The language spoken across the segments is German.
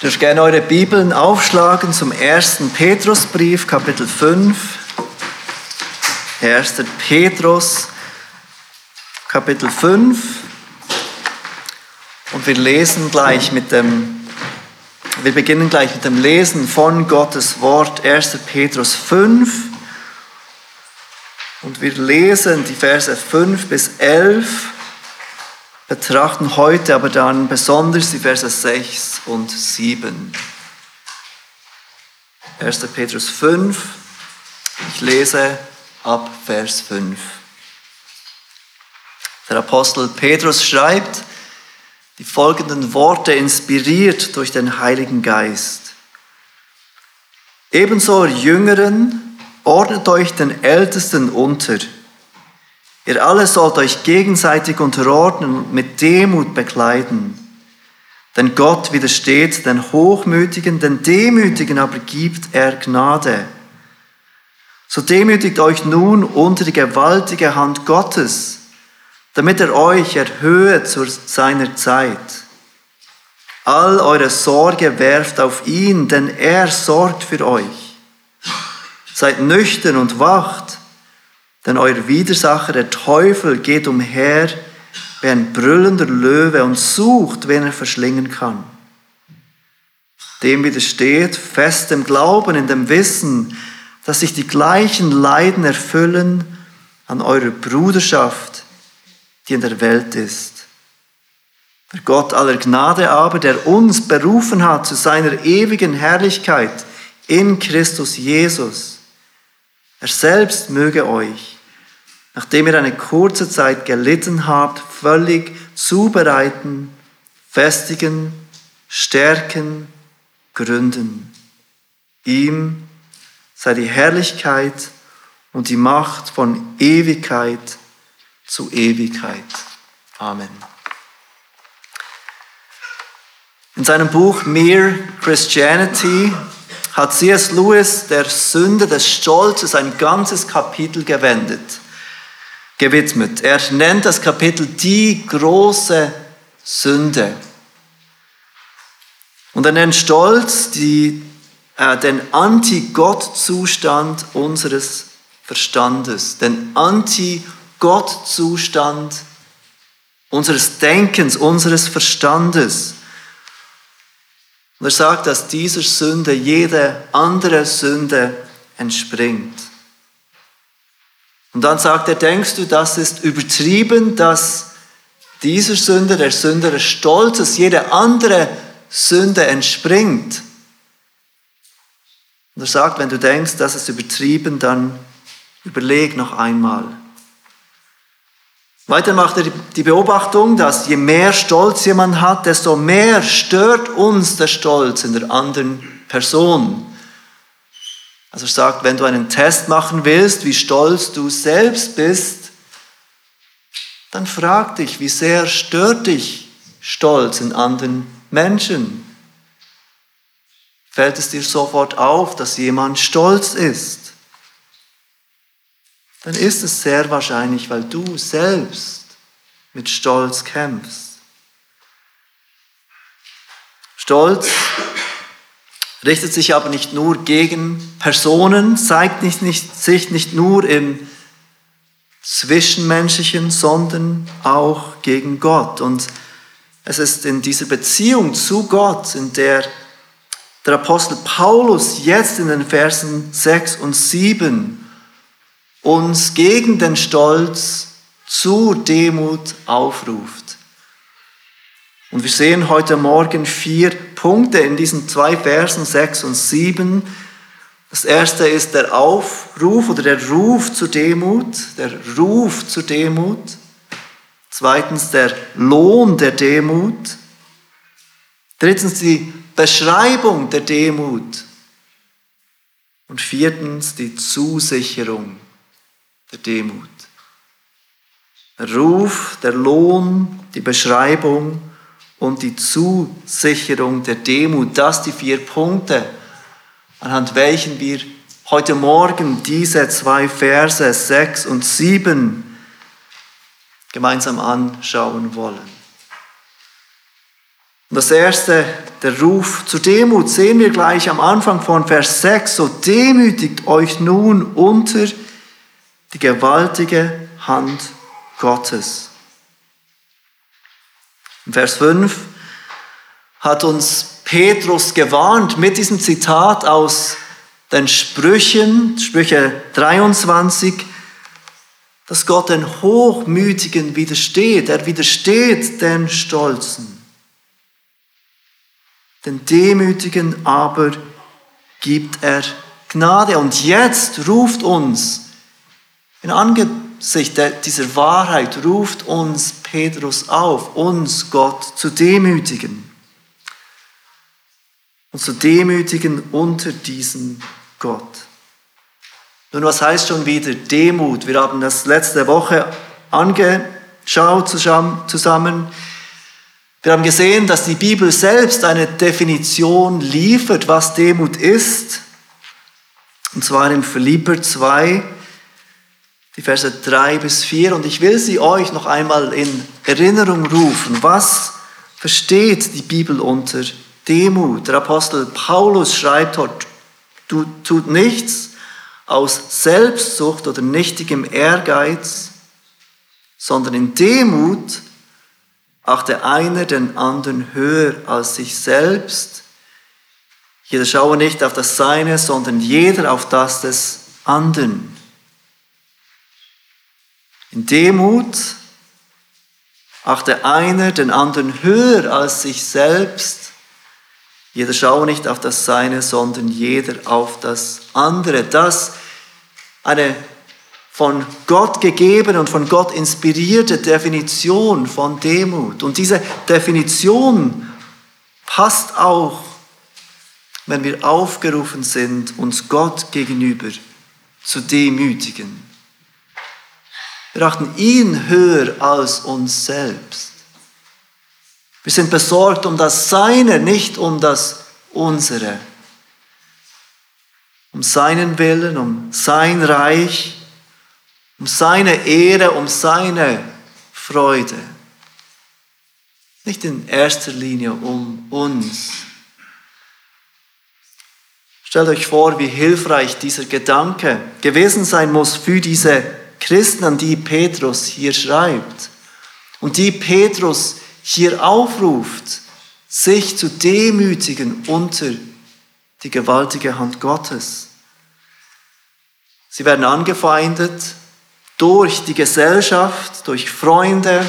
Ich würde gerne eure Bibeln aufschlagen zum ersten Petrusbrief, Kapitel 5. 1. Petrus, Kapitel 5. Und wir lesen gleich mit dem, wir beginnen gleich mit dem Lesen von Gottes Wort, 1. Petrus 5. Und wir lesen die Verse 5 bis 11 betrachten heute aber dann besonders die Verse 6 und 7. 1. Petrus 5, ich lese ab Vers 5. Der Apostel Petrus schreibt die folgenden Worte inspiriert durch den Heiligen Geist. Ebenso Jüngeren, ordnet euch den Ältesten unter Ihr alle sollt euch gegenseitig unterordnen und mit Demut bekleiden. Denn Gott widersteht den Hochmütigen, den Demütigen aber gibt er Gnade. So demütigt euch nun unter die gewaltige Hand Gottes, damit er euch erhöhe zu seiner Zeit. All eure Sorge werft auf ihn, denn er sorgt für euch. Seid nüchtern und wacht. Denn euer Widersacher, der Teufel, geht umher wie ein brüllender Löwe und sucht, wen er verschlingen kann. Dem widersteht fest im Glauben, in dem Wissen, dass sich die gleichen Leiden erfüllen an eurer Bruderschaft, die in der Welt ist. Der Gott aller Gnade aber, der uns berufen hat zu seiner ewigen Herrlichkeit in Christus Jesus, er selbst möge euch, nachdem ihr eine kurze Zeit gelitten habt, völlig zubereiten, festigen, stärken, gründen. Ihm sei die Herrlichkeit und die Macht von Ewigkeit zu Ewigkeit. Amen. In seinem Buch Mere Christianity hat C.S. Lewis der Sünde des Stolzes ein ganzes Kapitel gewendet, gewidmet. Er nennt das Kapitel die große Sünde. Und er nennt Stolz die, äh, den Anti-Gott-Zustand unseres Verstandes, den Anti-Gott-Zustand unseres Denkens, unseres Verstandes. Und er sagt, dass dieser Sünde jede andere Sünde entspringt. Und dann sagt er, denkst du, das ist übertrieben, dass dieser Sünde, der Sünde des Stolzes, jede andere Sünde entspringt? Und er sagt, wenn du denkst, das ist übertrieben, dann überleg noch einmal. Weiter macht er die Beobachtung, dass je mehr Stolz jemand hat, desto mehr stört uns der Stolz in der anderen Person. Also er sagt, wenn du einen Test machen willst, wie stolz du selbst bist, dann frag dich, wie sehr stört dich Stolz in anderen Menschen? Fällt es dir sofort auf, dass jemand stolz ist? Dann ist es sehr wahrscheinlich, weil du selbst mit Stolz kämpfst. Stolz richtet sich aber nicht nur gegen Personen, zeigt nicht, nicht, sich nicht nur im Zwischenmenschlichen, sondern auch gegen Gott. Und es ist in dieser Beziehung zu Gott, in der der Apostel Paulus jetzt in den Versen 6 und 7 uns gegen den Stolz zu Demut aufruft. Und wir sehen heute Morgen vier Punkte in diesen zwei Versen, sechs und sieben. Das erste ist der Aufruf oder der Ruf zur Demut, der Ruf zur Demut. Zweitens der Lohn der Demut. Drittens die Beschreibung der Demut. Und viertens die Zusicherung der Demut. Der Ruf, der Lohn, die Beschreibung und die Zusicherung der Demut, das die vier Punkte, anhand welchen wir heute Morgen diese zwei Verse 6 und 7 gemeinsam anschauen wollen. Und das erste, der Ruf zur Demut, sehen wir gleich am Anfang von Vers 6. So demütigt euch nun unter die gewaltige Hand Gottes. In Vers 5 hat uns Petrus gewarnt mit diesem Zitat aus den Sprüchen, Sprüche 23, dass Gott den Hochmütigen widersteht. Er widersteht den Stolzen. Den Demütigen aber gibt er Gnade. Und jetzt ruft uns, in Angesicht dieser Wahrheit, ruft uns Petrus auf, uns Gott zu demütigen. Und zu demütigen unter diesen Gott. Nun, was heißt schon wieder Demut? Wir haben das letzte Woche angeschaut zusammen. Wir haben gesehen, dass die Bibel selbst eine Definition liefert, was Demut ist. Und zwar in Philipper 2, die Verse 3 bis 4. Und ich will sie euch noch einmal in Erinnerung rufen. Was versteht die Bibel unter Demut? Der Apostel Paulus schreibt dort, tut nichts aus Selbstsucht oder nichtigem Ehrgeiz, sondern in Demut achte einer den anderen höher als sich selbst. Jeder schaue nicht auf das Seine, sondern jeder auf das des anderen. In Demut achte einer den anderen höher als sich selbst. Jeder schaue nicht auf das Seine, sondern jeder auf das andere. Das eine von Gott gegebene und von Gott inspirierte Definition von Demut. Und diese Definition passt auch, wenn wir aufgerufen sind, uns Gott gegenüber zu demütigen. Wir achten ihn höher als uns selbst. Wir sind besorgt um das Seine, nicht um das Unsere. Um seinen Willen, um sein Reich um seine Ehre, um seine Freude. Nicht in erster Linie um uns. Stellt euch vor, wie hilfreich dieser Gedanke gewesen sein muss für diese Christen, an die Petrus hier schreibt und die Petrus hier aufruft, sich zu demütigen unter die gewaltige Hand Gottes. Sie werden angefeindet, durch die Gesellschaft, durch Freunde,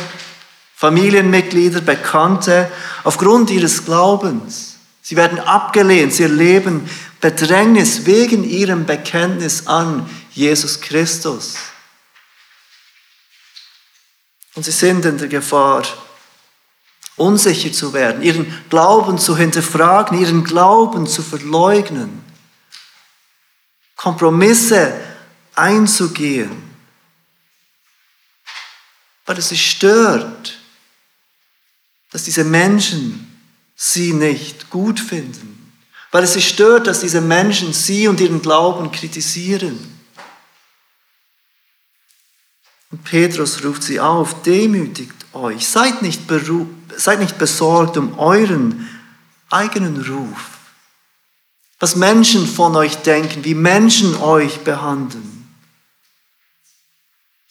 Familienmitglieder, Bekannte, aufgrund ihres Glaubens. Sie werden abgelehnt, sie erleben Bedrängnis wegen ihrem Bekenntnis an Jesus Christus. Und sie sind in der Gefahr, unsicher zu werden, ihren Glauben zu hinterfragen, ihren Glauben zu verleugnen, Kompromisse einzugehen weil es sie stört, dass diese Menschen sie nicht gut finden, weil es sie stört, dass diese Menschen sie und ihren Glauben kritisieren. Und Petrus ruft sie auf, demütigt euch, seid nicht, seid nicht besorgt um euren eigenen Ruf, was Menschen von euch denken, wie Menschen euch behandeln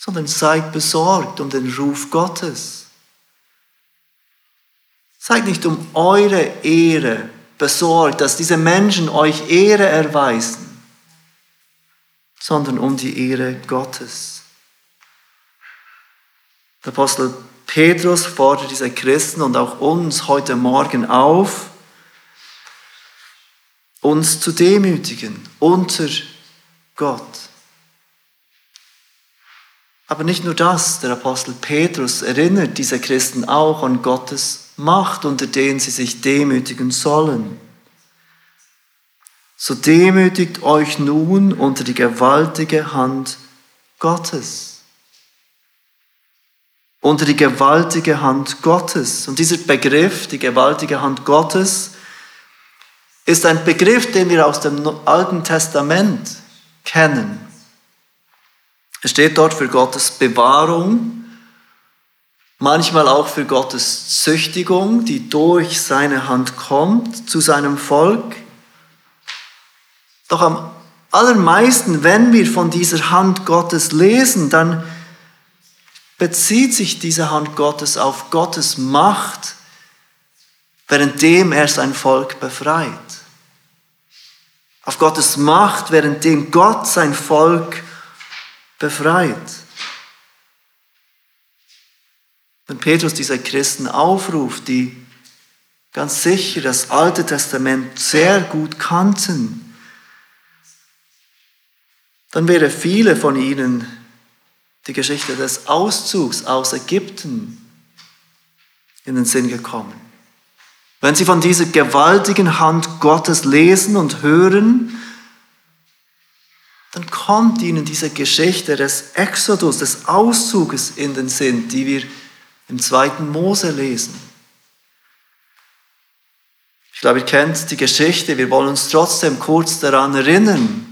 sondern seid besorgt um den Ruf Gottes. Seid nicht um eure Ehre besorgt, dass diese Menschen euch Ehre erweisen, sondern um die Ehre Gottes. Der Apostel Petrus fordert diese Christen und auch uns heute Morgen auf, uns zu demütigen unter Gott. Aber nicht nur das, der Apostel Petrus erinnert diese Christen auch an Gottes Macht, unter denen sie sich demütigen sollen. So demütigt euch nun unter die gewaltige Hand Gottes. Unter die gewaltige Hand Gottes. Und dieser Begriff, die gewaltige Hand Gottes, ist ein Begriff, den wir aus dem Alten Testament kennen. Es steht dort für Gottes Bewahrung manchmal auch für Gottes Züchtigung, die durch seine Hand kommt zu seinem Volk. Doch am allermeisten, wenn wir von dieser Hand Gottes lesen, dann bezieht sich diese Hand Gottes auf Gottes Macht, währenddem er sein Volk befreit. Auf Gottes Macht, währenddem Gott sein Volk befreit. Wenn Petrus diese Christen aufruft, die ganz sicher das Alte Testament sehr gut kannten, dann wäre viele von ihnen die Geschichte des Auszugs aus Ägypten in den Sinn gekommen. Wenn sie von dieser gewaltigen Hand Gottes lesen und hören, dann kommt ihnen diese Geschichte des Exodus, des Auszuges in den Sinn, die wir im zweiten Mose lesen. Ich glaube, ihr kennt die Geschichte, wir wollen uns trotzdem kurz daran erinnern.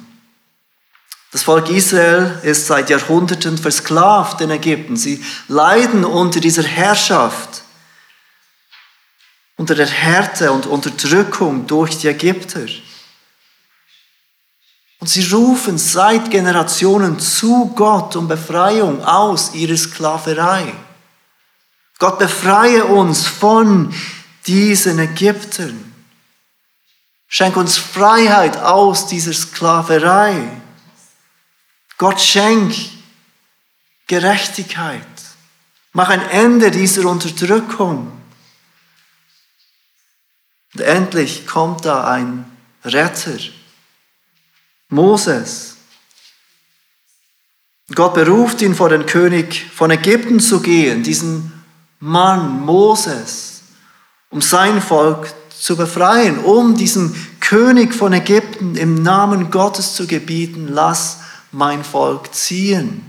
Das Volk Israel ist seit Jahrhunderten versklavt in Ägypten. Sie leiden unter dieser Herrschaft, unter der Härte und Unterdrückung durch die Ägypter. Und sie rufen seit Generationen zu Gott um Befreiung aus ihrer Sklaverei. Gott befreie uns von diesen Ägyptern. Schenk uns Freiheit aus dieser Sklaverei. Gott schenk Gerechtigkeit. Mach ein Ende dieser Unterdrückung. Und endlich kommt da ein Retter, Moses. Gott beruft ihn vor den König von Ägypten zu gehen, diesen Mann Moses, um sein Volk zu befreien, um diesem König von Ägypten im Namen Gottes zu gebieten, lass mein Volk ziehen.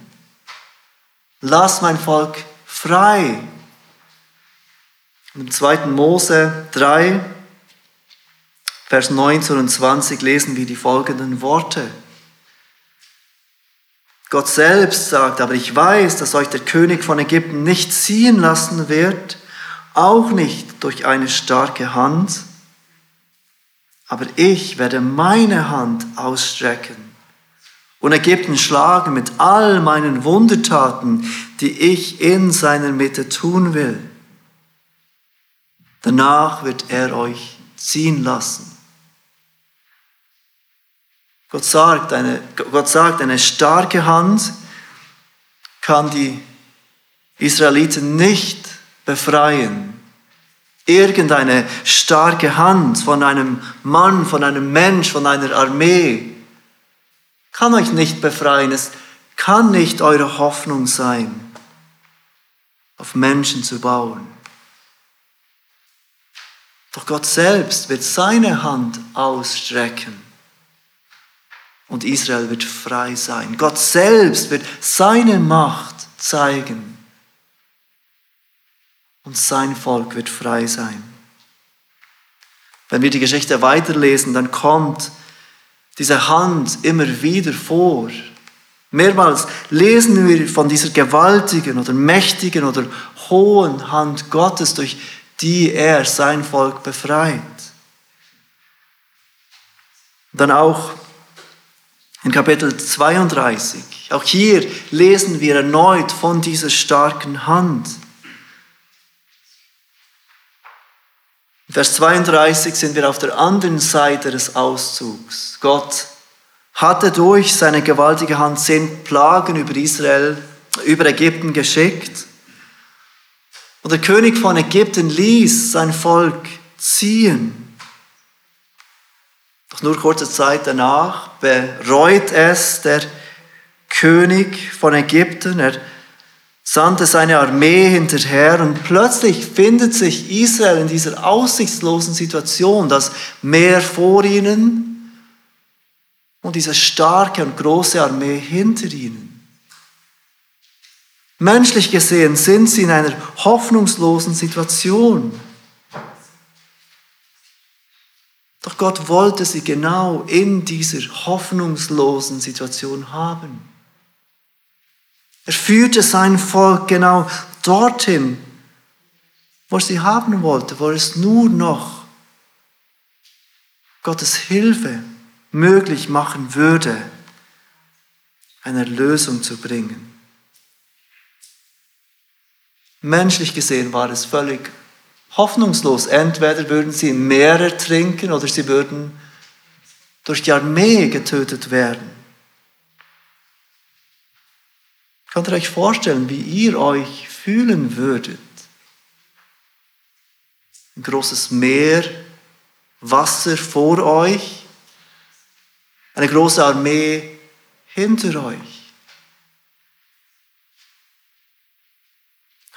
Lass mein Volk frei. Im 2. Mose 3, Vers 19 und 20 lesen wir die folgenden Worte. Gott selbst sagt, aber ich weiß, dass euch der König von Ägypten nicht ziehen lassen wird, auch nicht durch eine starke Hand, aber ich werde meine Hand ausstrecken und Ägypten schlagen mit all meinen Wundertaten, die ich in seiner Mitte tun will. Danach wird er euch ziehen lassen. Gott sagt, eine, Gott sagt, eine starke Hand kann die Israeliten nicht befreien. Irgendeine starke Hand von einem Mann, von einem Mensch, von einer Armee kann euch nicht befreien. Es kann nicht eure Hoffnung sein, auf Menschen zu bauen. Doch Gott selbst wird seine Hand ausstrecken und Israel wird frei sein. Gott selbst wird seine Macht zeigen und sein Volk wird frei sein. Wenn wir die Geschichte weiterlesen, dann kommt diese Hand immer wieder vor. Mehrmals lesen wir von dieser gewaltigen oder mächtigen oder hohen Hand Gottes, durch die er sein Volk befreit. Dann auch in Kapitel 32. Auch hier lesen wir erneut von dieser starken Hand. In Vers 32 sind wir auf der anderen Seite des Auszugs. Gott hatte durch seine gewaltige Hand zehn Plagen über Israel, über Ägypten geschickt. Und der König von Ägypten ließ sein Volk ziehen. Doch nur kurze Zeit danach bereut es der König von Ägypten. Er sandte seine Armee hinterher und plötzlich findet sich Israel in dieser aussichtslosen Situation, das Meer vor ihnen und diese starke und große Armee hinter ihnen. Menschlich gesehen sind sie in einer hoffnungslosen Situation. Doch Gott wollte sie genau in dieser hoffnungslosen Situation haben. Er führte sein Volk genau dorthin, wo sie haben wollte, wo es nur noch Gottes Hilfe möglich machen würde, eine Lösung zu bringen. Menschlich gesehen war es völlig hoffnungslos. Entweder würden sie im Meer ertrinken oder sie würden durch die Armee getötet werden. Könnt ihr euch vorstellen, wie ihr euch fühlen würdet? Ein großes Meer, Wasser vor euch, eine große Armee hinter euch.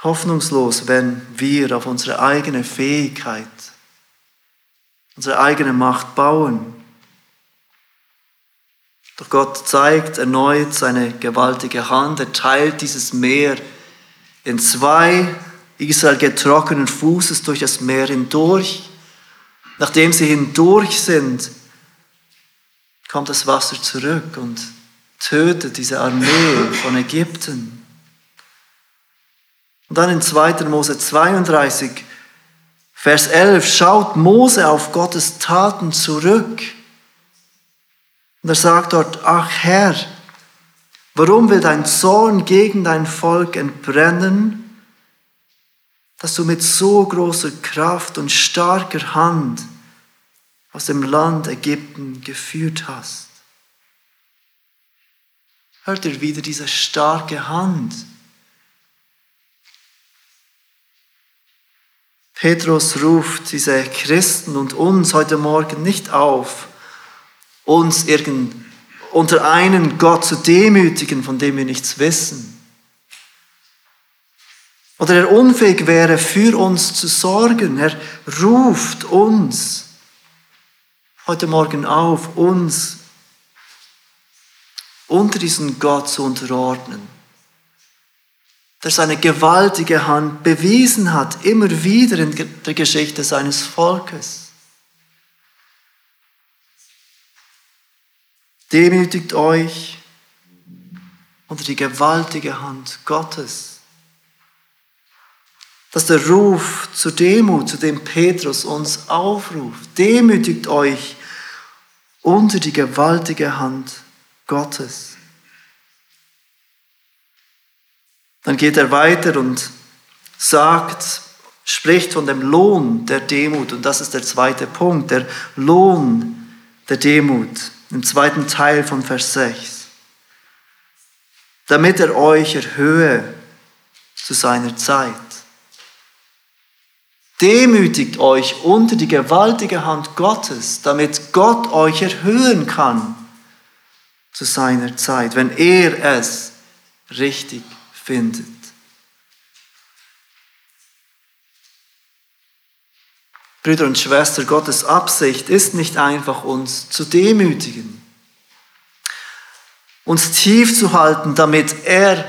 Hoffnungslos, wenn wir auf unsere eigene Fähigkeit, unsere eigene Macht bauen. Doch Gott zeigt erneut seine gewaltige Hand. Er teilt dieses Meer in zwei. Israel geht trockenen Fußes durch das Meer hindurch. Nachdem sie hindurch sind, kommt das Wasser zurück und tötet diese Armee von Ägypten. Und dann in 2. Mose 32, Vers 11, schaut Mose auf Gottes Taten zurück. Und er sagt dort, ach Herr, warum will dein Zorn gegen dein Volk entbrennen, dass du mit so großer Kraft und starker Hand aus dem Land Ägypten geführt hast? Hört ihr wieder diese starke Hand? Petrus ruft diese Christen und uns heute Morgen nicht auf, uns irgend unter einen Gott zu demütigen, von dem wir nichts wissen. Oder er unfähig wäre, für uns zu sorgen. Er ruft uns heute Morgen auf, uns unter diesen Gott zu unterordnen, der seine gewaltige Hand bewiesen hat, immer wieder in der Geschichte seines Volkes. Demütigt euch unter die gewaltige Hand Gottes. Das ist der Ruf zur Demut, zu dem Petrus uns aufruft. Demütigt euch unter die gewaltige Hand Gottes. Dann geht er weiter und sagt, spricht von dem Lohn der Demut. Und das ist der zweite Punkt, der Lohn der Demut im zweiten Teil von Vers 6. Damit er euch erhöhe zu seiner Zeit. Demütigt euch unter die gewaltige Hand Gottes, damit Gott euch erhöhen kann zu seiner Zeit, wenn er es richtig findet. Brüder und Schwestern, Gottes Absicht ist nicht einfach, uns zu demütigen, uns tief zu halten, damit er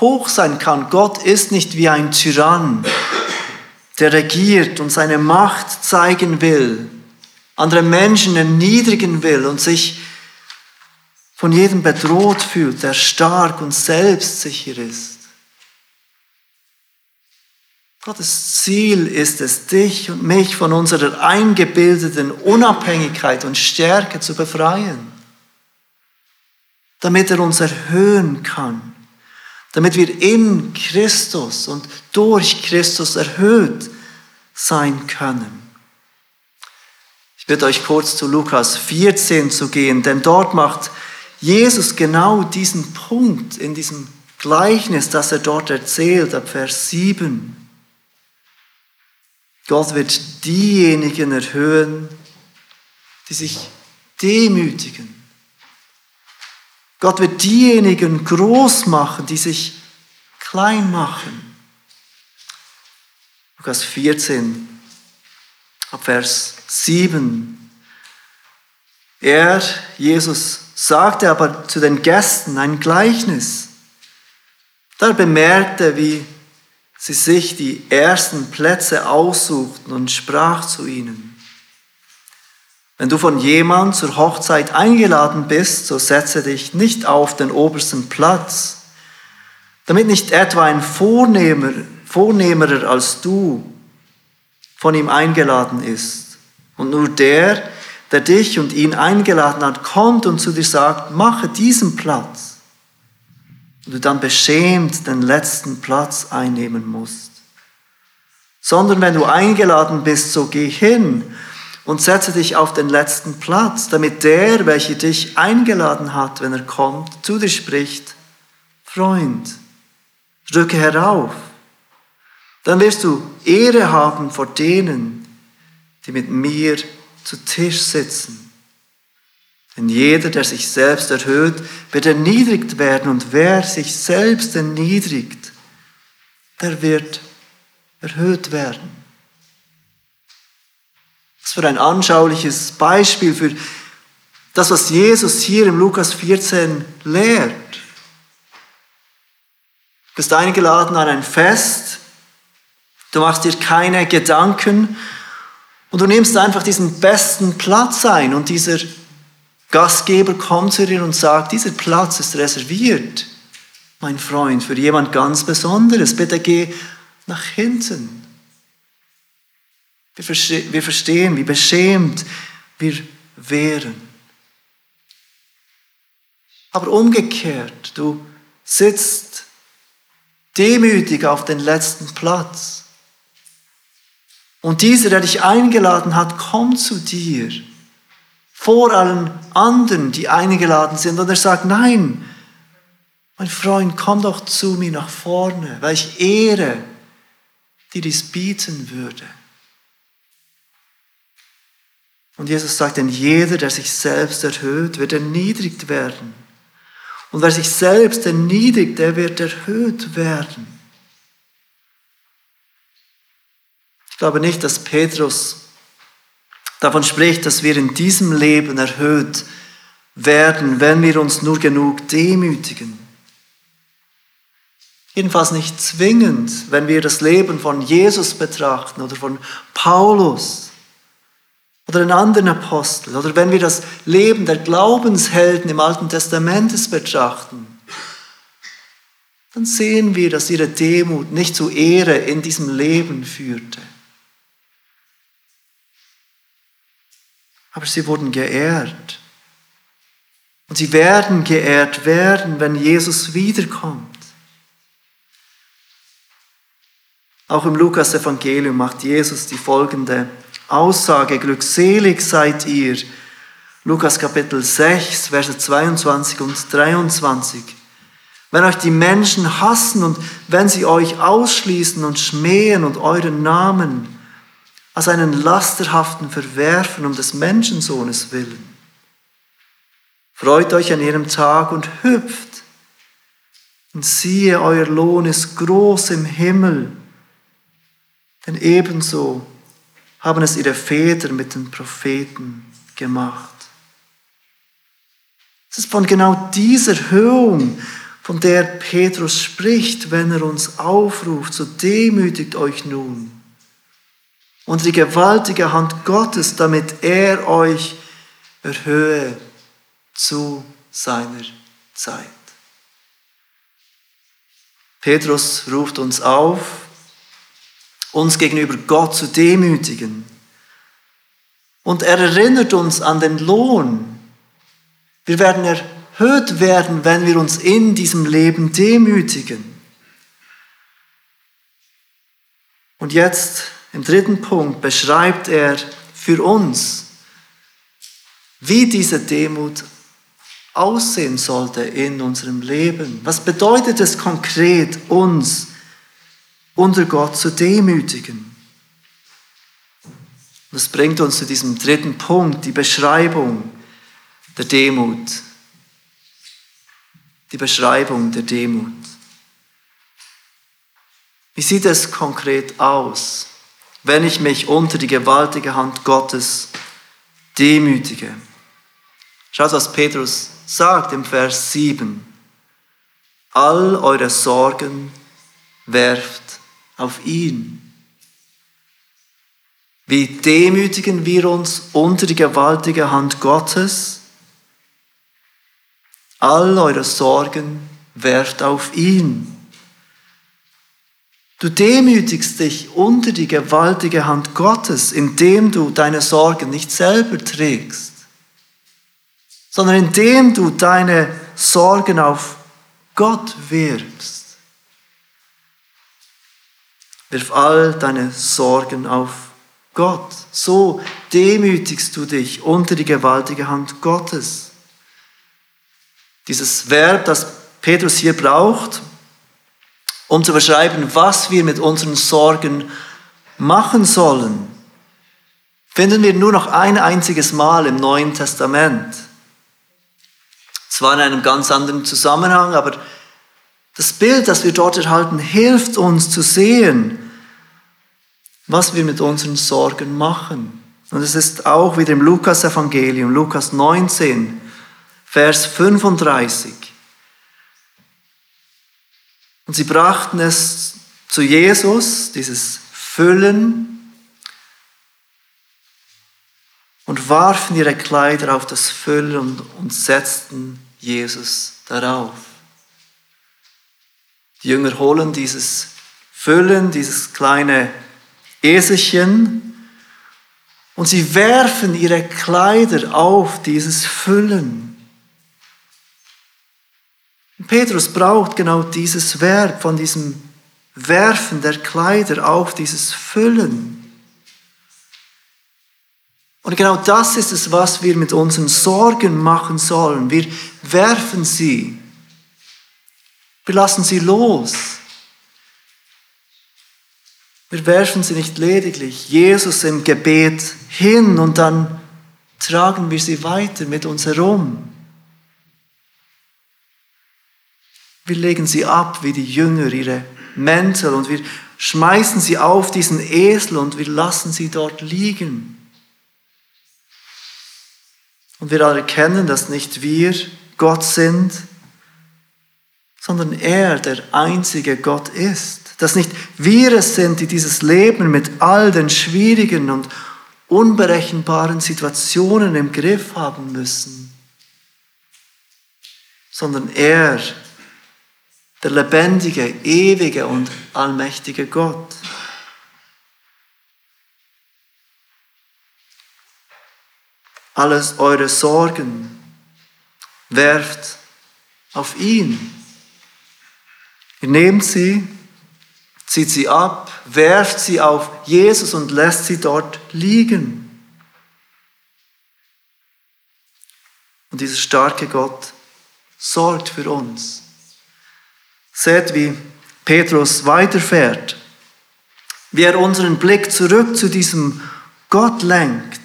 hoch sein kann. Gott ist nicht wie ein Tyrann, der regiert und seine Macht zeigen will, andere Menschen erniedrigen will und sich von jedem bedroht fühlt, der stark und selbstsicher ist. Gottes Ziel ist es, dich und mich von unserer eingebildeten Unabhängigkeit und Stärke zu befreien, damit er uns erhöhen kann, damit wir in Christus und durch Christus erhöht sein können. Ich bitte euch kurz zu Lukas 14 zu gehen, denn dort macht Jesus genau diesen Punkt in diesem Gleichnis, das er dort erzählt, ab Vers 7. Gott wird diejenigen erhöhen, die sich demütigen. Gott wird diejenigen groß machen, die sich klein machen. Lukas 14, Vers 7. Er, Jesus, sagte aber zu den Gästen ein Gleichnis. Da bemerkte, wie sie sich die ersten Plätze aussuchten und sprach zu ihnen. Wenn du von jemand zur Hochzeit eingeladen bist, so setze dich nicht auf den obersten Platz, damit nicht etwa ein Vornehmer, Vornehmerer als du von ihm eingeladen ist. Und nur der, der dich und ihn eingeladen hat, kommt und zu dir sagt, mache diesen Platz. Und du dann beschämt den letzten Platz einnehmen musst. Sondern wenn du eingeladen bist, so geh hin und setze dich auf den letzten Platz, damit der, welcher dich eingeladen hat, wenn er kommt, zu dir spricht, Freund, rücke herauf. Dann wirst du Ehre haben vor denen, die mit mir zu Tisch sitzen. Denn jeder, der sich selbst erhöht, wird erniedrigt werden und wer sich selbst erniedrigt, der wird erhöht werden. Das für ein anschauliches Beispiel für das, was Jesus hier im Lukas 14 lehrt. Du bist eingeladen an ein Fest, du machst dir keine Gedanken und du nimmst einfach diesen besten Platz ein und dieser Gastgeber kommt zu dir und sagt, dieser Platz ist reserviert, mein Freund, für jemand ganz Besonderes. Bitte geh nach hinten. Wir, verste wir verstehen, wie beschämt wir wären. Aber umgekehrt, du sitzt demütig auf den letzten Platz. Und dieser, der dich eingeladen hat, kommt zu dir vor allen anderen, die eingeladen sind. Und er sagt, nein, mein Freund, komm doch zu mir nach vorne, weil ich Ehre dir dies bieten würde. Und Jesus sagt, denn jeder, der sich selbst erhöht, wird erniedrigt werden. Und wer sich selbst erniedrigt, der wird erhöht werden. Ich glaube nicht, dass Petrus davon spricht, dass wir in diesem Leben erhöht werden, wenn wir uns nur genug demütigen. Jedenfalls nicht zwingend, wenn wir das Leben von Jesus betrachten oder von Paulus oder den anderen Apostel oder wenn wir das Leben der Glaubenshelden im Alten Testament betrachten, dann sehen wir, dass ihre Demut nicht zu Ehre in diesem Leben führte. Aber sie wurden geehrt. Und sie werden geehrt werden, wenn Jesus wiederkommt. Auch im Lukas-Evangelium macht Jesus die folgende Aussage: Glückselig seid ihr. Lukas Kapitel 6, Verse 22 und 23. Wenn euch die Menschen hassen und wenn sie euch ausschließen und schmähen und euren Namen als einen lasterhaften verwerfen um des Menschensohnes willen. Freut euch an ihrem Tag und hüpft, und siehe, euer Lohn ist groß im Himmel, denn ebenso haben es ihre Väter mit den Propheten gemacht. Es ist von genau dieser Höhung, von der Petrus spricht, wenn er uns aufruft, so demütigt euch nun und die gewaltige Hand Gottes, damit er euch erhöhe zu seiner Zeit. Petrus ruft uns auf, uns gegenüber Gott zu demütigen. Und er erinnert uns an den Lohn. Wir werden erhöht werden, wenn wir uns in diesem Leben demütigen. Und jetzt im dritten Punkt beschreibt er für uns, wie diese Demut aussehen sollte in unserem Leben. Was bedeutet es konkret, uns unter Gott zu demütigen? Das bringt uns zu diesem dritten Punkt, die Beschreibung der Demut. Die Beschreibung der Demut. Wie sieht es konkret aus? Wenn ich mich unter die gewaltige Hand Gottes demütige. Schaut, was Petrus sagt im Vers 7. All eure Sorgen werft auf ihn. Wie demütigen wir uns unter die gewaltige Hand Gottes? All eure Sorgen werft auf ihn. Du demütigst dich unter die gewaltige Hand Gottes, indem du deine Sorgen nicht selber trägst, sondern indem du deine Sorgen auf Gott wirbst. Wirf all deine Sorgen auf Gott. So demütigst du dich unter die gewaltige Hand Gottes. Dieses Verb, das Petrus hier braucht, um zu beschreiben, was wir mit unseren Sorgen machen sollen, finden wir nur noch ein einziges Mal im Neuen Testament. Zwar in einem ganz anderen Zusammenhang, aber das Bild, das wir dort erhalten, hilft uns zu sehen, was wir mit unseren Sorgen machen. Und es ist auch wieder im Lukas-Evangelium, Lukas 19, Vers 35. Und sie brachten es zu Jesus, dieses Füllen, und warfen ihre Kleider auf das Füllen und, und setzten Jesus darauf. Die Jünger holen dieses Füllen, dieses kleine Eselchen, und sie werfen ihre Kleider auf dieses Füllen. Petrus braucht genau dieses Verb von diesem Werfen der Kleider auf dieses Füllen. Und genau das ist es, was wir mit unseren Sorgen machen sollen. Wir werfen sie. Wir lassen sie los. Wir werfen sie nicht lediglich Jesus im Gebet hin und dann tragen wir sie weiter mit uns herum. Wir legen sie ab wie die Jünger, ihre Mäntel und wir schmeißen sie auf diesen Esel und wir lassen sie dort liegen. Und wir erkennen, dass nicht wir Gott sind, sondern er der einzige Gott ist. Dass nicht wir es sind, die dieses Leben mit all den schwierigen und unberechenbaren Situationen im Griff haben müssen, sondern er, der lebendige, ewige und allmächtige Gott. Alles eure Sorgen werft auf ihn. Ihr nehmt sie, zieht sie ab, werft sie auf Jesus und lässt sie dort liegen. Und dieser starke Gott sorgt für uns. Seht, wie Petrus weiterfährt, wie er unseren Blick zurück zu diesem Gott lenkt.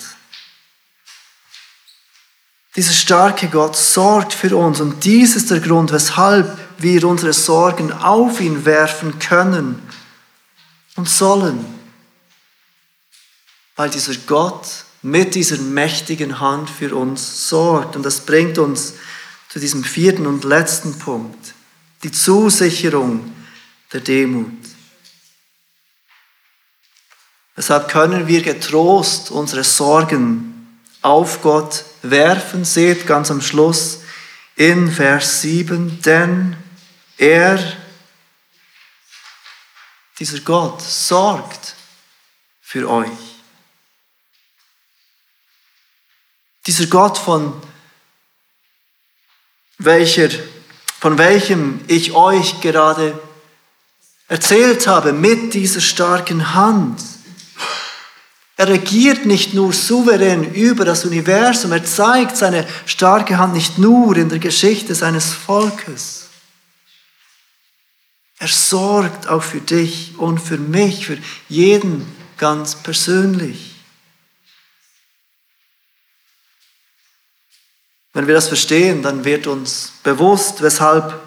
Dieser starke Gott sorgt für uns und dies ist der Grund, weshalb wir unsere Sorgen auf ihn werfen können und sollen. Weil dieser Gott mit dieser mächtigen Hand für uns sorgt. Und das bringt uns zu diesem vierten und letzten Punkt die Zusicherung der Demut. Deshalb können wir getrost unsere Sorgen auf Gott werfen. Seht ganz am Schluss in Vers 7, denn er, dieser Gott, sorgt für euch. Dieser Gott, von welcher von welchem ich euch gerade erzählt habe, mit dieser starken Hand. Er regiert nicht nur souverän über das Universum, er zeigt seine starke Hand nicht nur in der Geschichte seines Volkes. Er sorgt auch für dich und für mich, für jeden ganz persönlich. Wenn wir das verstehen, dann wird uns bewusst, weshalb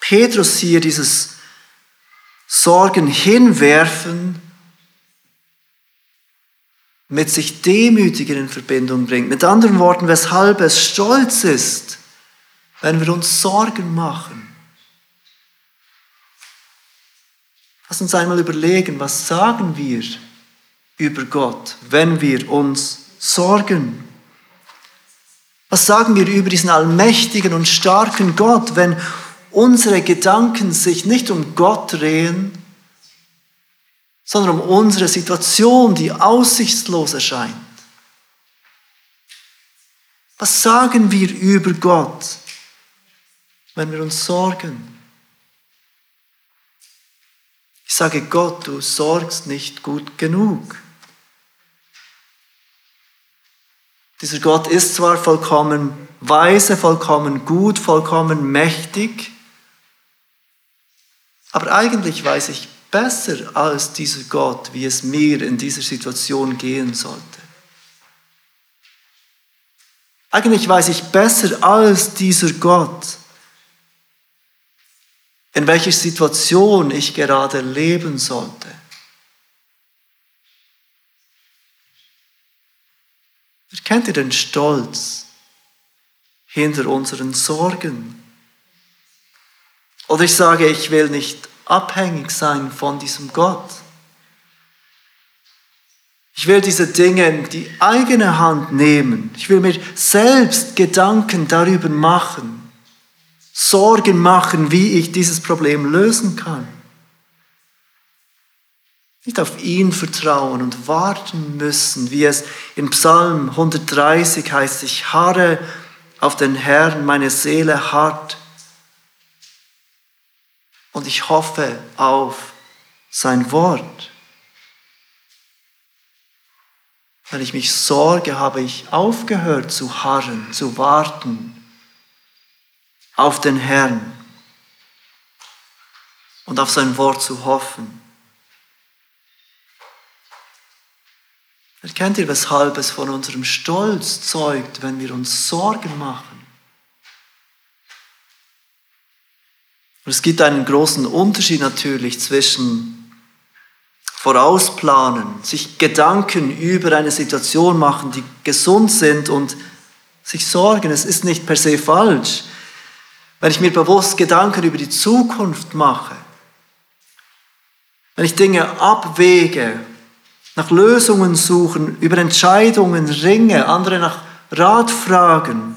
Petrus hier dieses Sorgen hinwerfen mit sich demütigen in Verbindung bringt. Mit anderen Worten, weshalb es stolz ist, wenn wir uns Sorgen machen. Lass uns einmal überlegen, was sagen wir über Gott, wenn wir uns sorgen. Was sagen wir über diesen allmächtigen und starken Gott, wenn unsere Gedanken sich nicht um Gott drehen, sondern um unsere Situation, die aussichtslos erscheint. Was sagen wir über Gott, wenn wir uns sorgen? Ich sage Gott, du sorgst nicht gut genug. Dieser Gott ist zwar vollkommen weise, vollkommen gut, vollkommen mächtig, aber eigentlich weiß ich besser als dieser Gott, wie es mir in dieser Situation gehen sollte. Eigentlich weiß ich besser als dieser Gott, in welcher Situation ich gerade leben sollte. Kennt ihr den Stolz hinter unseren Sorgen? Oder ich sage, ich will nicht abhängig sein von diesem Gott. Ich will diese Dinge in die eigene Hand nehmen. Ich will mir selbst Gedanken darüber machen, Sorgen machen, wie ich dieses Problem lösen kann. Nicht auf ihn vertrauen und warten müssen, wie es in Psalm 130 heißt, ich harre auf den Herrn, meine Seele hart und ich hoffe auf sein Wort. Wenn ich mich sorge, habe ich aufgehört zu harren, zu warten auf den Herrn und auf sein Wort zu hoffen. Erkennt ihr, weshalb es von unserem Stolz zeugt, wenn wir uns Sorgen machen? Und es gibt einen großen Unterschied natürlich zwischen vorausplanen, sich Gedanken über eine Situation machen, die gesund sind und sich sorgen. Es ist nicht per se falsch. Wenn ich mir bewusst Gedanken über die Zukunft mache, wenn ich Dinge abwäge nach Lösungen suchen, über Entscheidungen ringe, andere nach Rat fragen.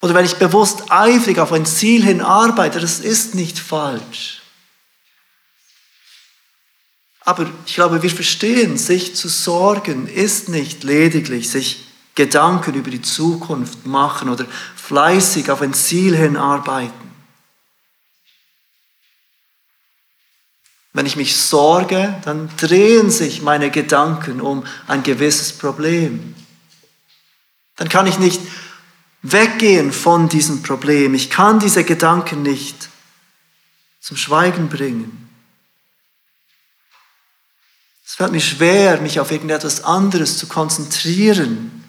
Oder wenn ich bewusst eifrig auf ein Ziel hin arbeite, das ist nicht falsch. Aber ich glaube, wir verstehen, sich zu sorgen ist nicht lediglich sich Gedanken über die Zukunft machen oder fleißig auf ein Ziel hin Wenn ich mich sorge, dann drehen sich meine Gedanken um ein gewisses Problem. Dann kann ich nicht weggehen von diesem Problem. Ich kann diese Gedanken nicht zum Schweigen bringen. Es fällt mir schwer, mich auf irgendetwas anderes zu konzentrieren.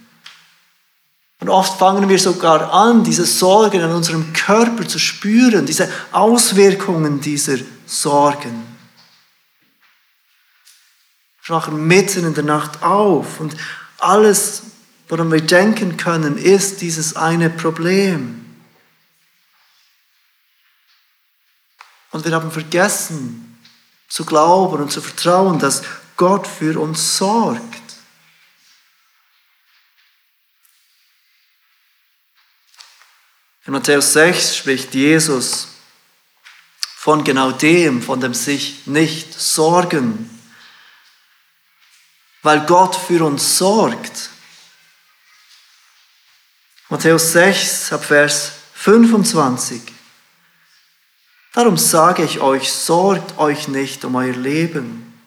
Und oft fangen wir sogar an, diese Sorgen in unserem Körper zu spüren, diese Auswirkungen dieser Sorgen wachen mitten in der Nacht auf und alles, woran wir denken können, ist dieses eine Problem. Und wir haben vergessen zu glauben und zu vertrauen, dass Gott für uns sorgt. In Matthäus 6 spricht Jesus von genau dem, von dem sich nicht sorgen weil Gott für uns sorgt. Matthäus 6, ab Vers 25. Darum sage ich euch, sorgt euch nicht um euer Leben,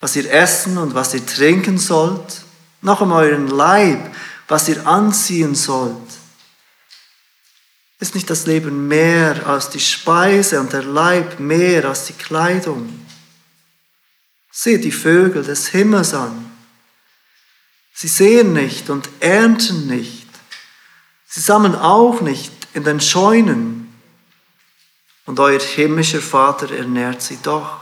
was ihr essen und was ihr trinken sollt, noch um euren Leib, was ihr anziehen sollt. Ist nicht das Leben mehr als die Speise und der Leib mehr als die Kleidung? Seht die Vögel des Himmels an. Sie sehen nicht und ernten nicht. Sie sammeln auch nicht in den Scheunen. Und euer himmlischer Vater ernährt sie doch.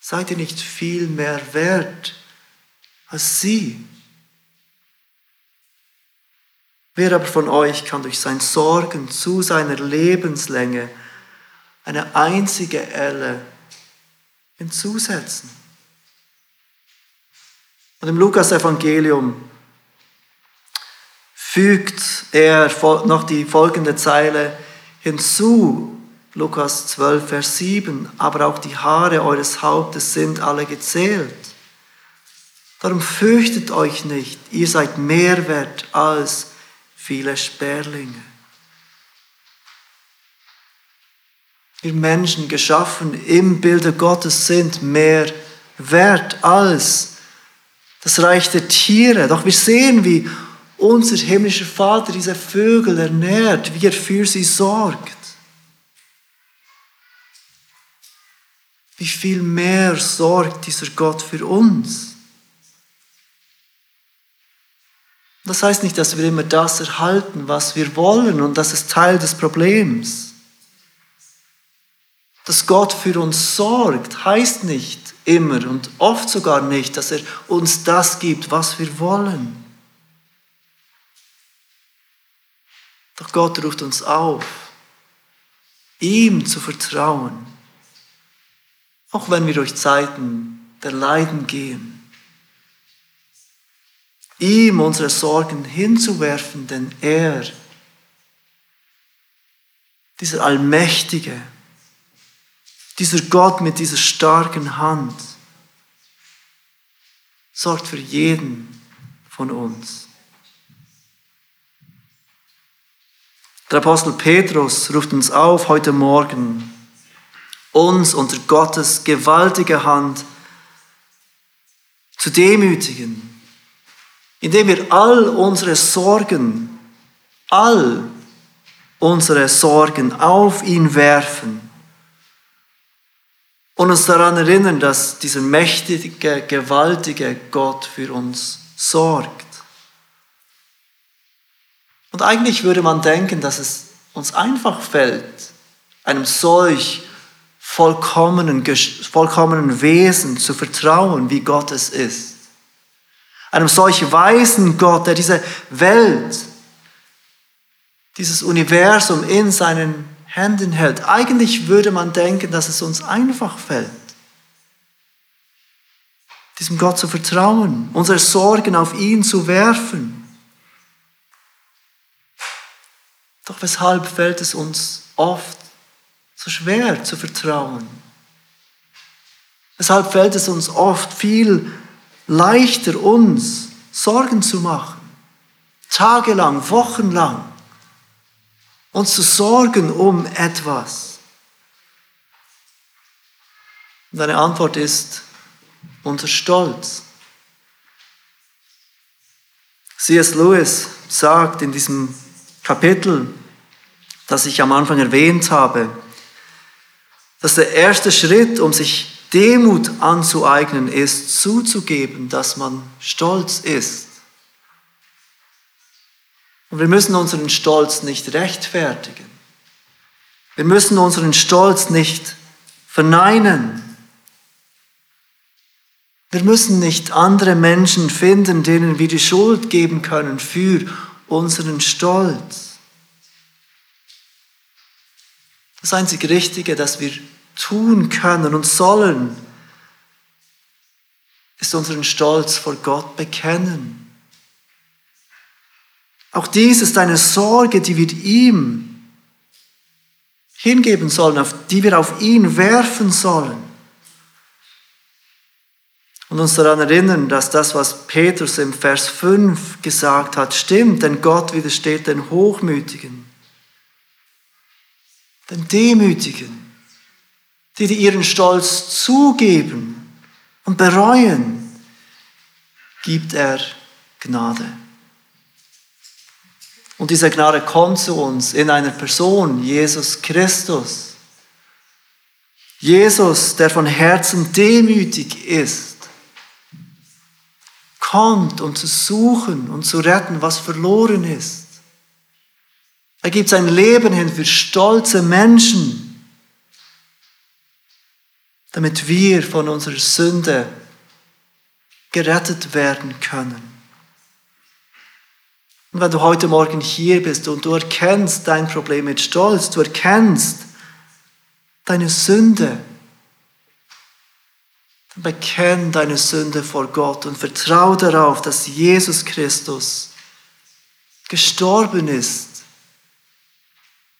Seid ihr nicht viel mehr wert als sie? Wer aber von euch kann durch sein Sorgen zu seiner Lebenslänge eine einzige Elle hinzusetzen. Und im Lukas-Evangelium fügt er noch die folgende Zeile hinzu, Lukas 12, Vers 7, aber auch die Haare eures Hauptes sind alle gezählt. Darum fürchtet euch nicht, ihr seid mehr wert als viele Sperlinge. Wir Menschen, geschaffen im Bilde Gottes, sind mehr wert als das Reich der Tiere. Doch wir sehen, wie unser himmlischer Vater diese Vögel ernährt, wie er für sie sorgt. Wie viel mehr sorgt dieser Gott für uns? Das heißt nicht, dass wir immer das erhalten, was wir wollen und das ist Teil des Problems. Dass Gott für uns sorgt, heißt nicht immer und oft sogar nicht, dass er uns das gibt, was wir wollen. Doch Gott ruft uns auf, ihm zu vertrauen, auch wenn wir durch Zeiten der Leiden gehen. Ihm unsere Sorgen hinzuwerfen, denn er, dieser Allmächtige, dieser Gott mit dieser starken Hand, sorgt für jeden von uns. Der Apostel Petrus ruft uns auf heute Morgen, uns unter Gottes gewaltige Hand zu demütigen, indem wir all unsere Sorgen, all unsere Sorgen auf ihn werfen und uns daran erinnern, dass dieser mächtige, gewaltige Gott für uns sorgt. Und eigentlich würde man denken, dass es uns einfach fällt, einem solch vollkommenen, vollkommenen Wesen zu vertrauen, wie Gott es ist. Einem solch weisen Gott, der diese Welt, dieses Universum in seinen Händen hält. Eigentlich würde man denken, dass es uns einfach fällt, diesem Gott zu vertrauen, unsere Sorgen auf ihn zu werfen. Doch weshalb fällt es uns oft so schwer zu vertrauen? Weshalb fällt es uns oft viel leichter, uns Sorgen zu machen? Tagelang, wochenlang. Uns zu sorgen um etwas. Und eine Antwort ist unser Stolz. C.S. Lewis sagt in diesem Kapitel, das ich am Anfang erwähnt habe, dass der erste Schritt, um sich Demut anzueignen, ist, zuzugeben, dass man stolz ist. Und wir müssen unseren Stolz nicht rechtfertigen. Wir müssen unseren Stolz nicht verneinen. Wir müssen nicht andere Menschen finden, denen wir die Schuld geben können für unseren Stolz. Das einzig Richtige, das wir tun können und sollen, ist unseren Stolz vor Gott bekennen. Auch dies ist eine Sorge, die wir ihm hingeben sollen, auf die wir auf ihn werfen sollen und uns daran erinnern, dass das, was Petrus im Vers 5 gesagt hat, stimmt, denn Gott widersteht den Hochmütigen, den Demütigen, die, die ihren Stolz zugeben und bereuen, gibt er Gnade. Und diese Gnade kommt zu uns in einer Person, Jesus Christus. Jesus, der von Herzen demütig ist kommt, um zu suchen und zu retten, was verloren ist. Er gibt sein Leben hin für stolze Menschen, damit wir von unserer Sünde gerettet werden können. Und wenn du heute Morgen hier bist und du erkennst dein Problem mit Stolz, du erkennst deine Sünde, Bekenn deine Sünde vor Gott und vertraue darauf, dass Jesus Christus gestorben ist,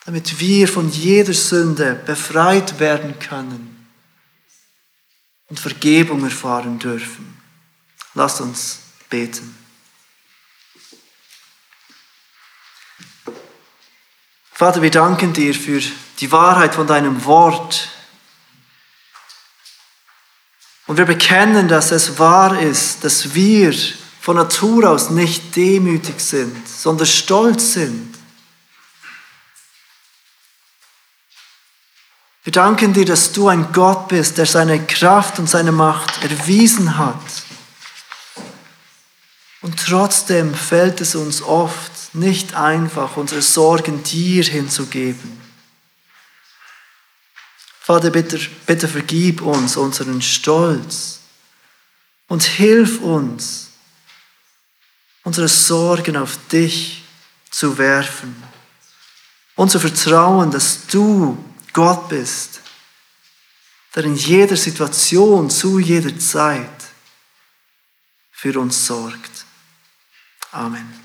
damit wir von jeder Sünde befreit werden können und Vergebung erfahren dürfen. Lasst uns beten. Vater, wir danken dir für die Wahrheit von deinem Wort. Und wir bekennen, dass es wahr ist, dass wir von Natur aus nicht demütig sind, sondern stolz sind. Wir danken dir, dass du ein Gott bist, der seine Kraft und seine Macht erwiesen hat. Und trotzdem fällt es uns oft nicht einfach, unsere Sorgen dir hinzugeben. Vater, bitte, bitte vergib uns unseren Stolz und hilf uns, unsere Sorgen auf dich zu werfen und zu vertrauen, dass du Gott bist, der in jeder Situation, zu jeder Zeit für uns sorgt. Amen.